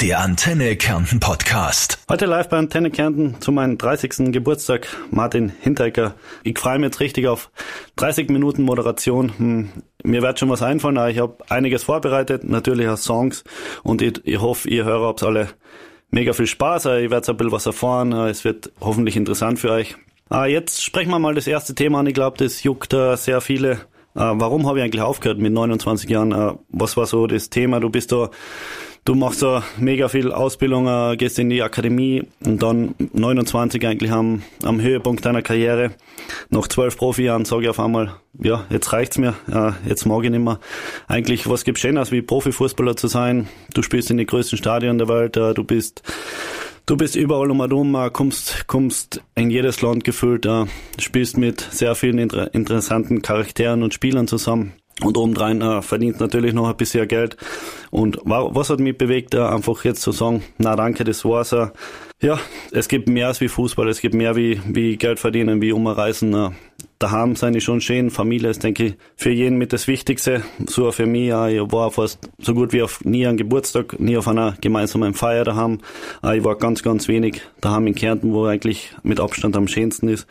Der Antenne Kärnten Podcast. Heute live bei Antenne Kärnten zu meinem 30. Geburtstag. Martin Hinteregger. Ich freue mich jetzt richtig auf 30 Minuten Moderation. Hm, mir wird schon was einfallen, aber ich habe einiges vorbereitet, natürlich auch Songs und ich, ich hoffe, ihr Hörer habt alle mega viel Spaß. Ich werde ein bisschen was erfahren. Es wird hoffentlich interessant für euch. Ah, jetzt sprechen wir mal das erste Thema an. Ich glaube, das juckt sehr viele. Ah, warum habe ich eigentlich aufgehört mit 29 Jahren? Ah, was war so das Thema? Du bist da du machst da mega viel Ausbildung, äh, gehst in die Akademie und dann 29 eigentlich am, am Höhepunkt deiner Karriere. Nach zwölf Profijahren sage ich auf einmal, ja, jetzt reicht's mir, äh, jetzt mag ich nicht mehr. Eigentlich, was gibt's schöner, wie Profifußballer zu sein? Du spielst in die größten Stadien der Welt, äh, du bist Du bist überall um herum, äh, kommst, kommst in jedes Land gefüllt, äh, spielst mit sehr vielen inter interessanten Charakteren und Spielern zusammen. Und obendrein äh, verdient natürlich noch ein bisschen Geld. Und was hat mich bewegt, äh, einfach jetzt zu sagen, na danke, das war's. Äh. Ja, es gibt mehr als wie Fußball, es gibt mehr wie, wie Geld verdienen, wie umreisen. Äh. Daheim sein ist schon schön, Familie ist, denke ich, für jeden mit das Wichtigste. So für mich, äh, ich war fast so gut wie auf nie an Geburtstag, nie auf einer gemeinsamen Feier daheim. Äh, ich war ganz, ganz wenig daheim in Kärnten, wo eigentlich mit Abstand am schönsten ist.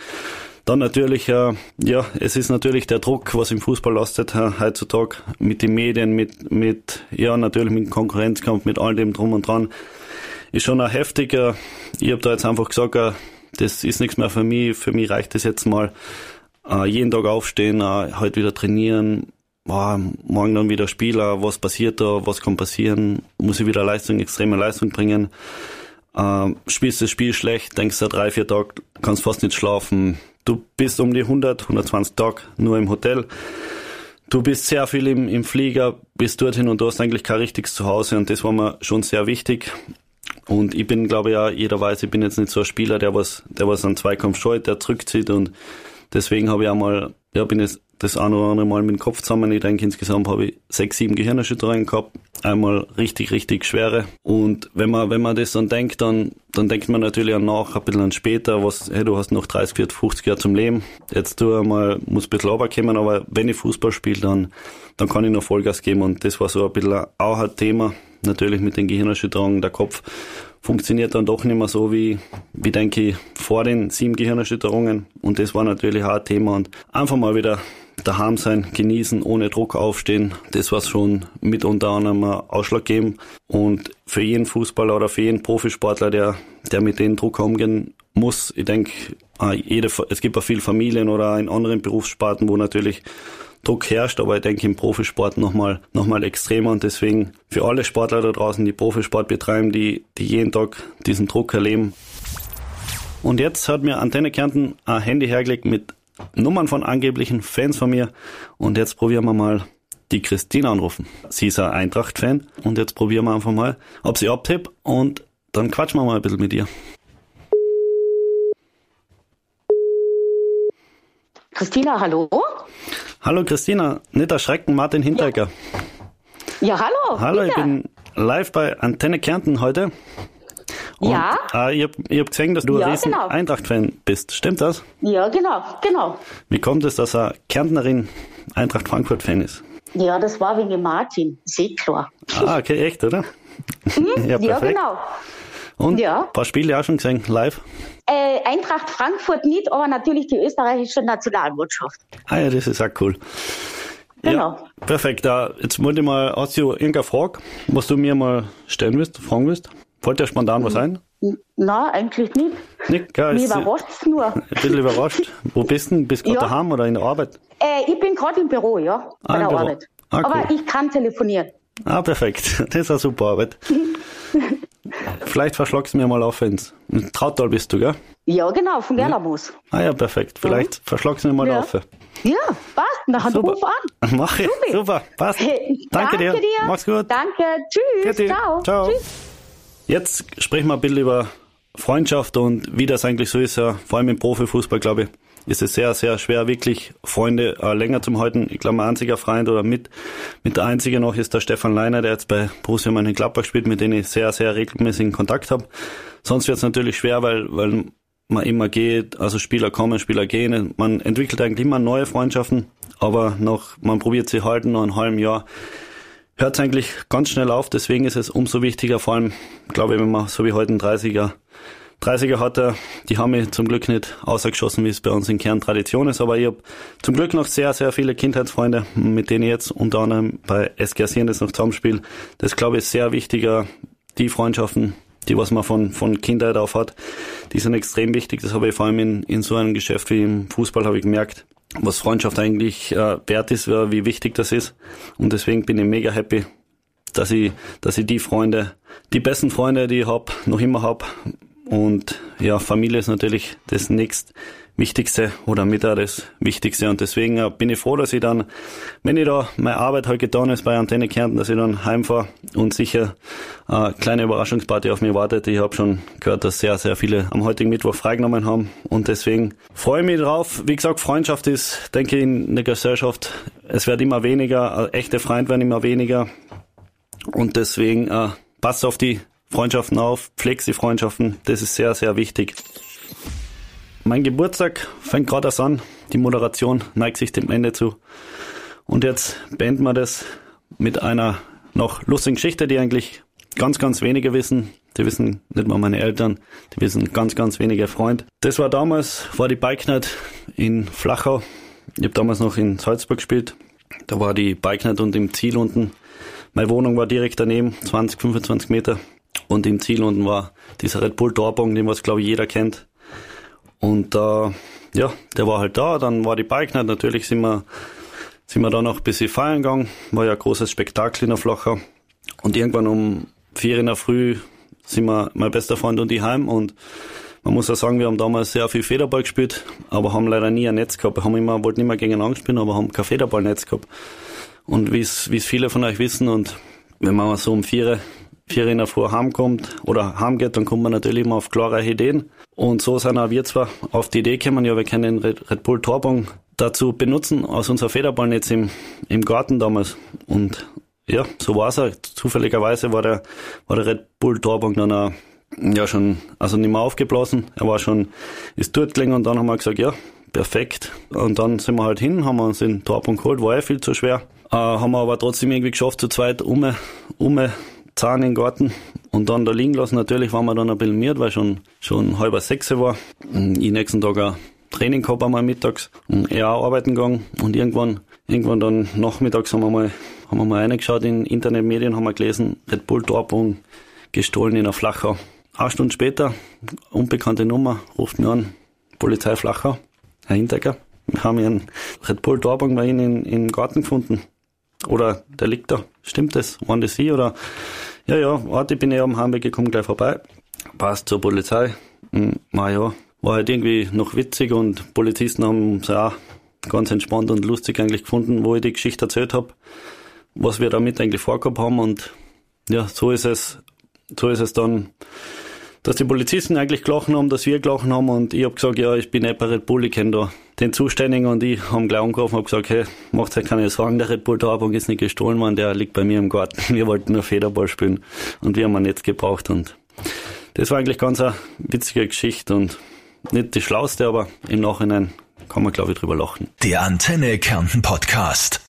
Dann natürlich, äh, ja, es ist natürlich der Druck, was im Fußball lastet äh, heutzutage mit den Medien, mit, mit, ja, natürlich mit dem Konkurrenzkampf, mit all dem drum und dran, ist schon auch heftig. Äh, ich habe da jetzt einfach gesagt, das ist nichts mehr für mich. Für mich reicht es jetzt mal, jeden Tag aufstehen, heute wieder trainieren, boah, morgen dann wieder Spieler, was passiert da, was kann passieren, muss ich wieder Leistung, extreme Leistung bringen. Äh, spielst das Spiel schlecht, denkst du drei, vier Tage, kannst fast nicht schlafen, Du bist um die 100, 120 Tage nur im Hotel. Du bist sehr viel im, im Flieger, bist dorthin und du hast eigentlich kein richtiges Zuhause und das war mir schon sehr wichtig. Und ich bin, glaube ich, ja, jeder weiß, ich bin jetzt nicht so ein Spieler, der was, der was einen Zweikampf scheut, der zurückzieht und deswegen habe ich einmal, ja, bin jetzt das eine oder andere Mal mit dem Kopf zusammen. Ich denke, insgesamt habe ich sechs, sieben Gehirnerschütterungen gehabt. Einmal richtig, richtig schwere. Und wenn man, wenn man das dann denkt, dann, dann denkt man natürlich auch nach, ein bisschen an später, was, hey, du hast noch 30, 40, 50 Jahre zum Leben. Jetzt du einmal, muss ein bisschen runterkommen, aber wenn ich Fußball spiele, dann, dann kann ich noch Vollgas geben. Und das war so ein bisschen auch ein Thema. Natürlich mit den Gehirnerschütterungen, der Kopf funktioniert dann doch nicht mehr so wie, wie denke ich, vor den sieben Gehirnerschütterungen. Und das war natürlich auch ein Thema. Und einfach mal wieder daheim sein, genießen, ohne Druck aufstehen, das war schon mit unter anderem ausschlaggebend. Und für jeden Fußballer oder für jeden Profisportler, der, der mit dem Druck umgehen muss, ich denke, jede, es gibt auch viele Familien oder in anderen Berufssparten, wo natürlich Druck herrscht, aber ich denke im Profisport nochmal noch mal extremer und deswegen für alle Sportler da draußen, die Profisport betreiben, die, die jeden Tag diesen Druck erleben. Und jetzt hat mir Antenne Kärnten ein Handy hergelegt mit Nummern von angeblichen Fans von mir. Und jetzt probieren wir mal die Christine anrufen. Sie ist ein Eintracht-Fan. Und jetzt probieren wir einfach mal, ob sie abtippt. Und dann quatschen wir mal ein bisschen mit ihr. Christina, hallo? Hallo Christina, nicht erschrecken, Martin Hinteregger. Ja, ja hallo. Hallo, wieder. ich bin live bei Antenne Kärnten heute. Und, ja. Äh, ich habe hab gesehen, dass du ja, ein riesen genau. Eintracht-Fan bist. Stimmt das? Ja, genau, genau. Wie kommt es, dass eine Kärntnerin Eintracht Frankfurt-Fan ist? Ja, das war wegen Martin, sehr klar. Ah, okay, echt, oder? Mhm, ja, ja, genau. Und ja. ein paar Spiele auch schon gesehen, live? Äh, Eintracht Frankfurt nicht, aber natürlich die österreichische Nationalmannschaft. Ah ja, das ist auch cool. Genau. Ja, perfekt. Jetzt wollte ich mal, hast du irgendeine Frage, was du mir mal stellen willst, fragen willst? Fällt dir spontan was ein? Nein, eigentlich nicht. Nicht? Gell, Mich überrascht es nur. Ein bisschen überrascht. Wo bist du denn? Bist du gerade ja. daheim oder in der Arbeit? Äh, ich bin gerade im Büro, ja, bei ah, der Büro. Arbeit. Ah, Aber cool. ich kann telefonieren. Ah, perfekt. Das ist eine super Arbeit. Vielleicht verschlagst du mir mal auf, wenn's. In Trautal bist du, gell? Ja, genau, von Gerlamus. Ah ja, perfekt. Vielleicht mhm. verschlagst du mir mal ja. auf. Ja, passt. Dann super. ruf an. Mach ich. Super, super. passt. Hey, danke, danke dir. dir. Mach's gut. Danke. Tschüss. Ciao. Ciao. Tschüss. Jetzt sprechen wir ein bisschen über Freundschaft und wie das eigentlich so ist. Ja, vor allem im Profifußball, glaube ich, ist es sehr, sehr schwer, wirklich Freunde äh, länger zu halten. Ich glaube, mein einziger Freund oder mit, mit der einzige noch ist der Stefan Leiner, der jetzt bei Borussia Mönchengladbach spielt, mit dem ich sehr, sehr regelmäßig in Kontakt habe. Sonst wird es natürlich schwer, weil, weil man immer geht, also Spieler kommen, Spieler gehen. Man entwickelt eigentlich immer neue Freundschaften, aber noch, man probiert sie halten, noch ein halben Jahr hört es eigentlich ganz schnell auf. Deswegen ist es umso wichtiger, vor allem, glaube ich, wenn man so wie heute ein 30er 30er hat er, die haben mich zum Glück nicht außergeschossen, wie es bei uns in Kern Tradition ist, aber ich habe zum Glück noch sehr, sehr viele Kindheitsfreunde, mit denen ich jetzt unter anderem bei SG das noch zusammenspiele. Das glaube ich ist sehr wichtiger, die Freundschaften, die was man von, von Kindheit auf hat, die sind extrem wichtig. Das habe ich vor allem in, in so einem Geschäft wie im Fußball habe ich gemerkt, was Freundschaft eigentlich äh, wert ist, wie wichtig das ist. Und deswegen bin ich mega happy, dass ich, dass ich die Freunde, die besten Freunde, die ich hab, noch immer hab, und ja, Familie ist natürlich das nächst Wichtigste oder mit das Wichtigste. Und deswegen äh, bin ich froh, dass ich dann, wenn ich da meine Arbeit halt getan ist bei Antenne Kärnten, dass ich dann heimfahre und sicher eine kleine Überraschungsparty auf mich wartet. Ich habe schon gehört, dass sehr, sehr viele am heutigen Mittwoch freigenommen haben. Und deswegen freue ich mich drauf. Wie gesagt, Freundschaft ist, denke ich, in der Gesellschaft, es wird immer weniger, echte Freunde werden immer weniger. Und deswegen äh, passt auf die Freundschaften auf, pflegst die Freundschaften, das ist sehr, sehr wichtig. Mein Geburtstag fängt gerade erst an, die Moderation neigt sich dem Ende zu. Und jetzt beenden wir das mit einer noch lustigen Geschichte, die eigentlich ganz, ganz wenige wissen. Die wissen nicht mal meine Eltern, die wissen ganz, ganz wenige Freunde. Das war damals, war die Bike Night in Flachau. Ich habe damals noch in Salzburg gespielt. Da war die Bike Night und im Ziel unten. Meine Wohnung war direkt daneben, 20, 25 Meter. Und im Ziel unten war dieser Red Bull Torbogen, den was glaube ich jeder kennt. Und äh, ja, der war halt da. Dann war die Bike Night. Natürlich sind wir, sind wir da noch ein bisschen feiern gegangen. War ja ein großes Spektakel in der Flacher. Und irgendwann um vier in der Früh sind wir, mein bester Freund und ich heim. Und man muss ja sagen, wir haben damals sehr viel Federball gespielt, aber haben leider nie ein Netz gehabt. Wir haben immer, wollten immer gegeneinander spielen, aber haben kein Federballnetz gehabt. Und wie es viele von euch wissen und wenn man so um vier vier in der Früh heimkommt oder heimgeht, dann kommt man natürlich immer auf glorreiche Ideen. Und so sind auch wir zwar auf die Idee gekommen, ja, wir können den Red Bull Torbong dazu benutzen, aus unserer Federballnetz im, im Garten damals. Und ja, so war es auch. Zufälligerweise war der, war der Red Bull Torbong dann auch, ja schon, also nicht mehr aufgeblasen. Er war schon, ist dort gelegen und dann haben wir gesagt, ja, perfekt. Und dann sind wir halt hin, haben uns den Torbong geholt, war ja viel zu schwer. Äh, haben wir aber trotzdem irgendwie geschafft, zu zweit um, um Zahn in den Garten und dann da liegen lassen. Natürlich waren wir dann ein bisschen miert, weil schon, schon halber sechs war. Ich nächsten Tag auch Training gehabt einmal mittags und er auch arbeiten gegangen und irgendwann, irgendwann dann nachmittags haben wir mal, haben wir mal reingeschaut in Internetmedien, haben wir gelesen, Red Bull Torbogen gestohlen in der Flachau. Eine Stunde später, unbekannte Nummer, ruft mir an, Polizei Flachau, Herr Hintecker, wir haben einen Red Bull Torbogen bei Ihnen im Garten gefunden. Oder der liegt da. Stimmt das? Waren das Sie? Oder ja, ja, warte, ich bin ja am Heimweg gekommen, gleich vorbei. Passt zur Polizei. Hm, na ja, war halt irgendwie noch witzig und Polizisten haben es auch ganz entspannt und lustig eigentlich gefunden, wo ich die Geschichte erzählt habe, was wir damit eigentlich vorgehabt haben und ja, so ist es, so ist es dann dass die Polizisten eigentlich gelachen haben, dass wir gelachen haben und ich habe gesagt, ja, ich bin nicht bei Red Bull, ich kenne da den Zuständigen und ich haben gleich angerufen und gesagt, hey, macht euch keine Sorgen, der Red Bull Torbogen ist nicht gestohlen worden, der liegt bei mir im Garten. Wir wollten nur Federball spielen und wir haben ein Netz gebraucht und das war eigentlich ganz eine witzige Geschichte und nicht die schlauste, aber im Nachhinein kann man glaube ich drüber lachen. Der Antenne Kärnten Podcast.